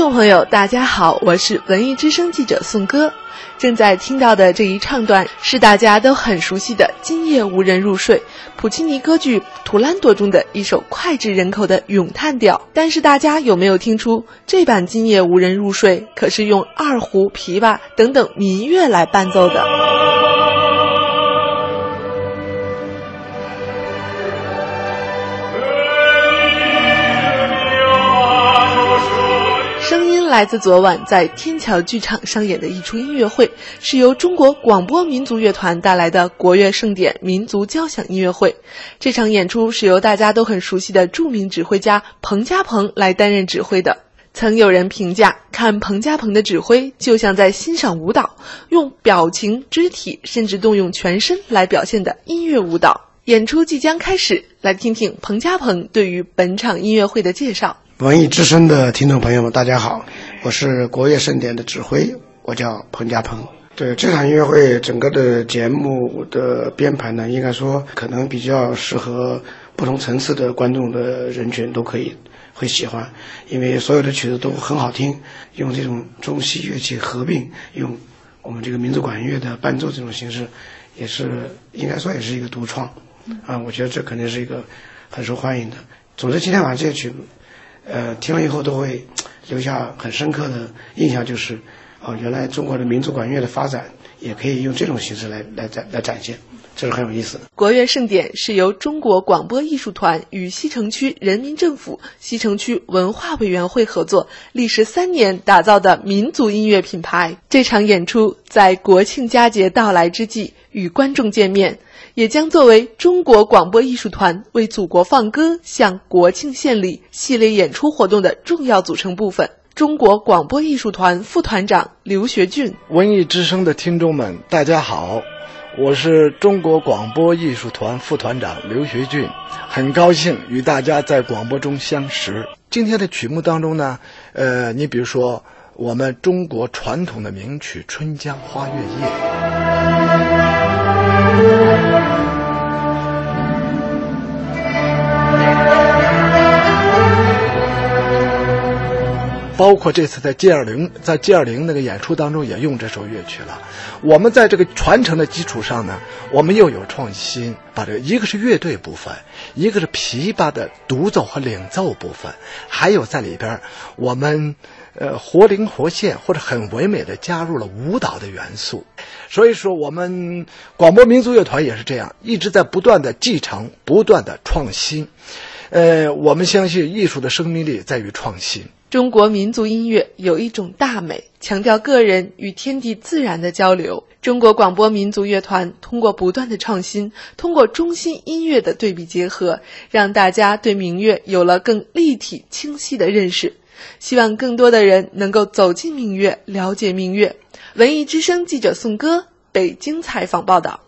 众朋友，大家好，我是文艺之声记者宋歌。正在听到的这一唱段是大家都很熟悉的《今夜无人入睡》，普契尼歌剧《图兰朵》中的一首脍炙人口的咏叹调。但是大家有没有听出，这版《今夜无人入睡》可是用二胡、琵琶等等民乐来伴奏的？来自昨晚在天桥剧场上演的一出音乐会，是由中国广播民族乐团带来的国乐盛典民族交响音乐会。这场演出是由大家都很熟悉的著名指挥家彭家鹏来担任指挥的。曾有人评价，看彭家鹏的指挥就像在欣赏舞蹈，用表情、肢体，甚至动用全身来表现的音乐舞蹈。演出即将开始，来听听彭家鹏对于本场音乐会的介绍。文艺之声的听众朋友们，大家好，我是国乐盛典的指挥，我叫彭家鹏。对这场音乐会整个的节目的编排呢，应该说可能比较适合不同层次的观众的人群都可以会喜欢，因为所有的曲子都很好听，用这种中西乐器合并，用我们这个民族管乐的伴奏这种形式，也是应该说也是一个独创啊，我觉得这肯定是一个很受欢迎的。总之，今天晚上这些曲。呃，听了以后都会留下很深刻的印象，就是哦，原来中国的民族管乐的发展也可以用这种形式来来展来展现，这是很有意思的。国乐盛典是由中国广播艺术团与西城区人民政府西城区文化委员会合作，历时三年打造的民族音乐品牌。这场演出在国庆佳节到来之际与观众见面。也将作为中国广播艺术团为祖国放歌、向国庆献礼系列演出活动的重要组成部分。中国广播艺术团副团长刘学俊，文艺之声的听众们，大家好，我是中国广播艺术团副团长刘学俊，很高兴与大家在广播中相识。今天的曲目当中呢，呃，你比如说我们中国传统的名曲《春江花月夜》。包括这次在 G 二零在 G 二零那个演出当中也用这首乐曲了。我们在这个传承的基础上呢，我们又有创新，把这个一个是乐队部分，一个是琵琶的独奏和领奏部分，还有在里边我们呃活灵活现或者很唯美的加入了舞蹈的元素。所以说，我们广播民族乐团也是这样，一直在不断的继承、不断的创新。呃，我们相信艺术的生命力在于创新。中国民族音乐有一种大美，强调个人与天地自然的交流。中国广播民族乐团通过不断的创新，通过中西音乐的对比结合，让大家对民乐有了更立体清晰的认识。希望更多的人能够走进民乐，了解民乐。文艺之声记者宋歌北京采访报道。